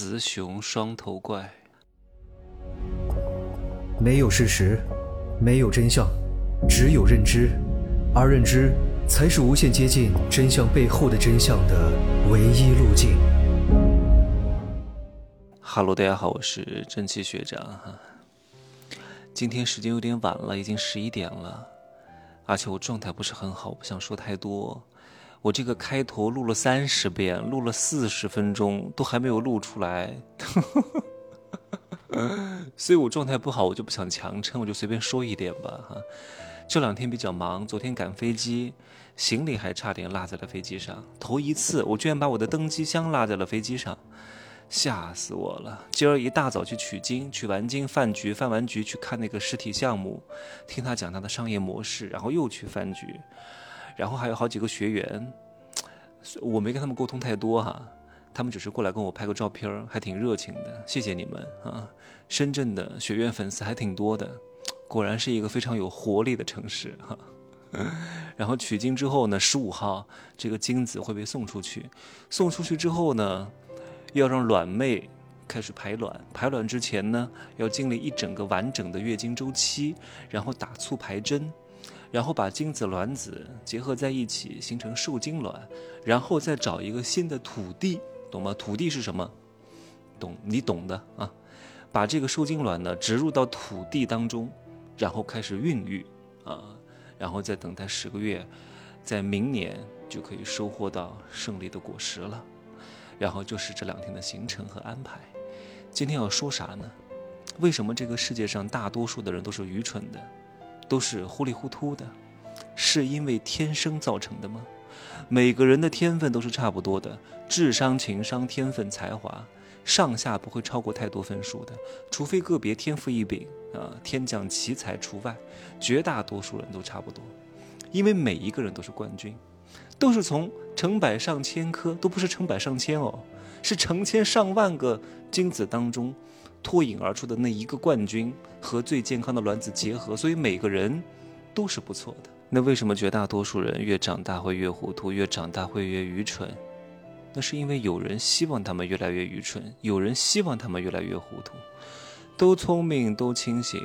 雌雄双头怪。没有事实，没有真相，只有认知，而认知才是无限接近真相背后的真相的唯一路径。哈喽，大家好，我是蒸汽学长哈。今天时间有点晚了，已经十一点了，而且我状态不是很好，不想说太多。我这个开头录了三十遍，录了四十分钟，都还没有录出来。所以我状态不好，我就不想强撑，我就随便说一点吧哈。这两天比较忙，昨天赶飞机，行李还差点落在了飞机上。头一次，我居然把我的登机箱落在了飞机上，吓死我了。今儿一大早去取经，取完经饭局，饭完局去看那个实体项目，听他讲他的商业模式，然后又去饭局，然后还有好几个学员，我没跟他们沟通太多哈。他们只是过来跟我拍个照片，还挺热情的，谢谢你们啊！深圳的学院粉丝还挺多的，果然是一个非常有活力的城市哈。然后取经之后呢，十五号这个精子会被送出去，送出去之后呢，要让卵妹开始排卵，排卵之前呢，要经历一整个完整的月经周期，然后打促排针，然后把精子卵子结合在一起形成受精卵，然后再找一个新的土地。懂吗？土地是什么？懂，你懂的啊。把这个受精卵呢植入到土地当中，然后开始孕育啊，然后再等待十个月，在明年就可以收获到胜利的果实了。然后就是这两天的行程和安排。今天要说啥呢？为什么这个世界上大多数的人都是愚蠢的，都是糊里糊涂的？是因为天生造成的吗？每个人的天分都是差不多的，智商、情商、天分、才华，上下不会超过太多分数的，除非个别天赋异禀啊，天降奇才除外，绝大多数人都差不多，因为每一个人都是冠军，都是从成百上千颗，都不是成百上千哦，是成千上万个精子当中脱颖而出的那一个冠军和最健康的卵子结合，所以每个人都是不错的。那为什么绝大多数人越长大会越糊涂，越长大会越愚蠢？那是因为有人希望他们越来越愚蠢，有人希望他们越来越糊涂。都聪明，都清醒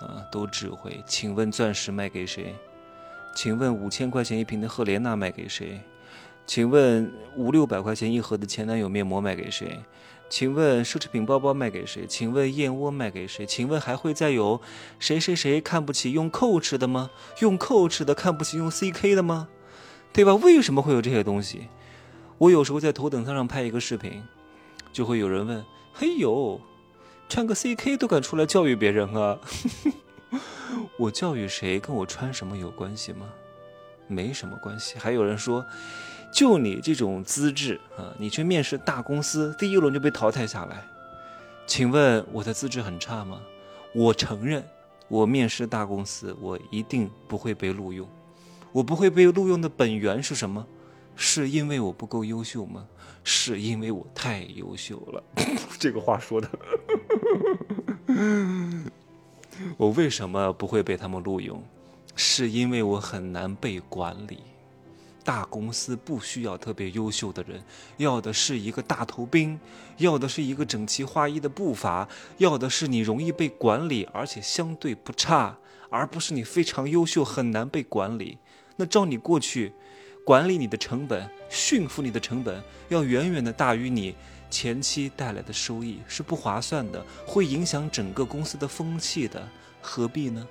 啊，都智慧。请问钻石卖给谁？请问五千块钱一瓶的赫莲娜卖给谁？请问五六百块钱一盒的前男友面膜卖给谁？请问奢侈品包包卖给谁？请问燕窝卖给谁？请问还会再有谁谁谁看不起用 Coach 的吗？用 Coach 的看不起用 CK 的吗？对吧？为什么会有这些东西？我有时候在头等舱上拍一个视频，就会有人问：“嘿呦，穿个 CK 都敢出来教育别人啊？” 我教育谁跟我穿什么有关系吗？没什么关系。还有人说。就你这种资质啊，你去面试大公司，第一轮就被淘汰下来。请问我的资质很差吗？我承认，我面试大公司，我一定不会被录用。我不会被录用的本源是什么？是因为我不够优秀吗？是因为我太优秀了。这个话说的，我为什么不会被他们录用？是因为我很难被管理。大公司不需要特别优秀的人，要的是一个大头兵，要的是一个整齐划一的步伐，要的是你容易被管理，而且相对不差，而不是你非常优秀很难被管理。那照你过去，管理你的成本、驯服你的成本，要远远的大于你前期带来的收益，是不划算的，会影响整个公司的风气的，何必呢？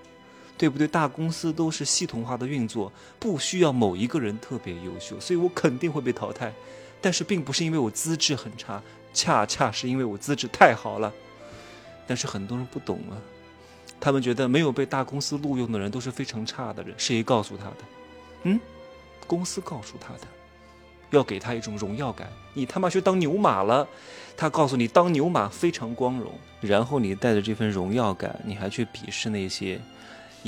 对不对？大公司都是系统化的运作，不需要某一个人特别优秀，所以我肯定会被淘汰。但是并不是因为我资质很差，恰恰是因为我资质太好了。但是很多人不懂啊，他们觉得没有被大公司录用的人都是非常差的人。谁告诉他的？嗯，公司告诉他的，要给他一种荣耀感。你他妈去当牛马了，他告诉你当牛马非常光荣，然后你带着这份荣耀感，你还去鄙视那些。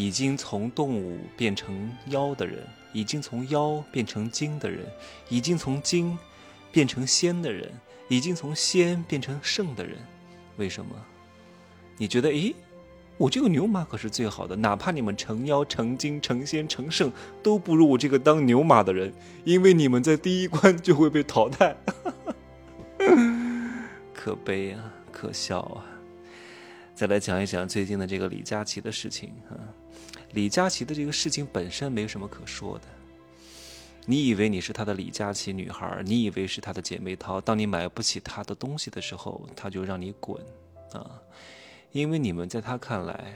已经从动物变成妖的人，已经从妖变成精的人，已经从精变成仙的人，已经从仙变成圣的人，为什么？你觉得，诶，我这个牛马可是最好的，哪怕你们成妖、成精、成仙、成圣，都不如我这个当牛马的人，因为你们在第一关就会被淘汰。可悲啊，可笑啊！再来讲一讲最近的这个李佳琦的事情啊。李佳琦的这个事情本身没什么可说的。你以为你是他的李佳琦女孩，你以为是他的姐妹淘，当你买不起他的东西的时候，他就让你滚啊！因为你们在他看来，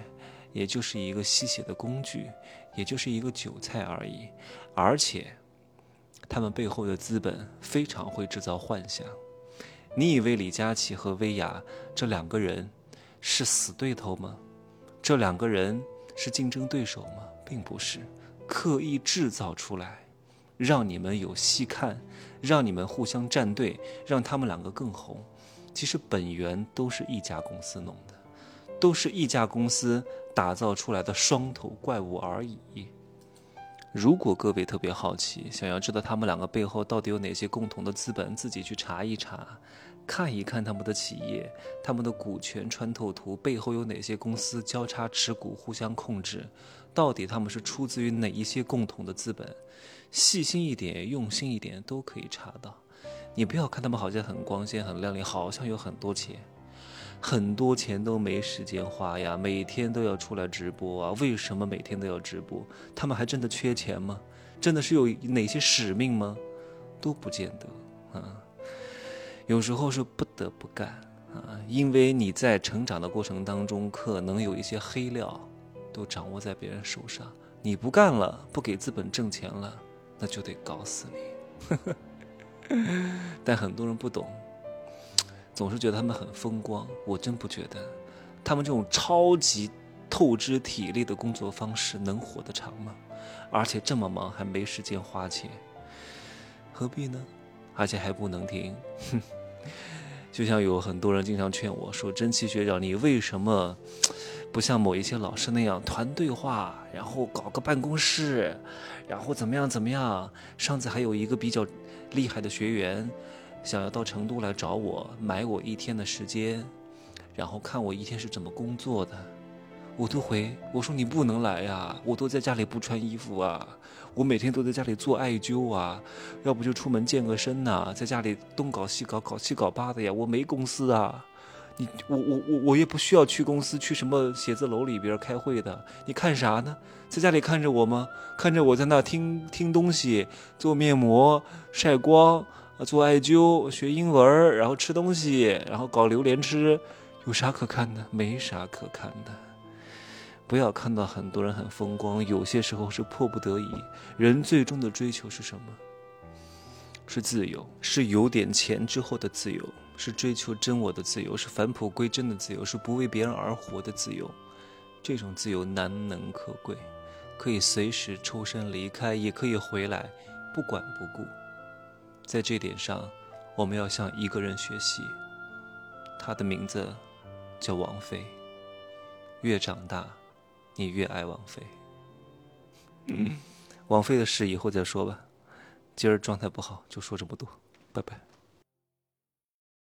也就是一个吸血的工具，也就是一个韭菜而已。而且，他们背后的资本非常会制造幻想。你以为李佳琦和薇娅这两个人是死对头吗？这两个人是竞争对手吗？并不是，刻意制造出来，让你们有戏看，让你们互相站队，让他们两个更红。其实本源都是一家公司弄的，都是一家公司打造出来的双头怪物而已。如果各位特别好奇，想要知道他们两个背后到底有哪些共同的资本，自己去查一查，看一看他们的企业、他们的股权穿透图背后有哪些公司交叉持股、互相控制，到底他们是出自于哪一些共同的资本，细心一点、用心一点都可以查到。你不要看他们好像很光鲜、很亮丽，好像有很多钱。很多钱都没时间花呀，每天都要出来直播啊！为什么每天都要直播？他们还真的缺钱吗？真的是有哪些使命吗？都不见得啊。有时候是不得不干啊，因为你在成长的过程当中，可能有一些黑料都掌握在别人手上。你不干了，不给资本挣钱了，那就得搞死你。但很多人不懂。总是觉得他们很风光，我真不觉得，他们这种超级透支体力的工作方式能活得长吗？而且这么忙还没时间花钱，何必呢？而且还不能停，哼！就像有很多人经常劝我说：“真奇学长，你为什么不像某一些老师那样团队化，然后搞个办公室，然后怎么样怎么样？”上次还有一个比较厉害的学员。想要到成都来找我买我一天的时间，然后看我一天是怎么工作的，我都回我说你不能来呀，我都在家里不穿衣服啊，我每天都在家里做艾灸啊，要不就出门健个身呐，在家里东搞西搞搞七搞八的呀，我没公司啊，你我我我我也不需要去公司去什么写字楼里边开会的，你看啥呢？在家里看着我吗？看着我在那听听东西，做面膜晒光。啊，做艾灸，学英文，然后吃东西，然后搞榴莲吃，有啥可看的？没啥可看的。不要看到很多人很风光，有些时候是迫不得已。人最终的追求是什么？是自由，是有点钱之后的自由，是追求真我的自由，是返璞归真的自由，是不为别人而活的自由。这种自由难能可贵，可以随时抽身离开，也可以回来，不管不顾。在这点上，我们要向一个人学习，他的名字叫王菲。越长大，你越爱王菲。王菲的事以后再说吧，今儿状态不好，就说这么多，拜拜。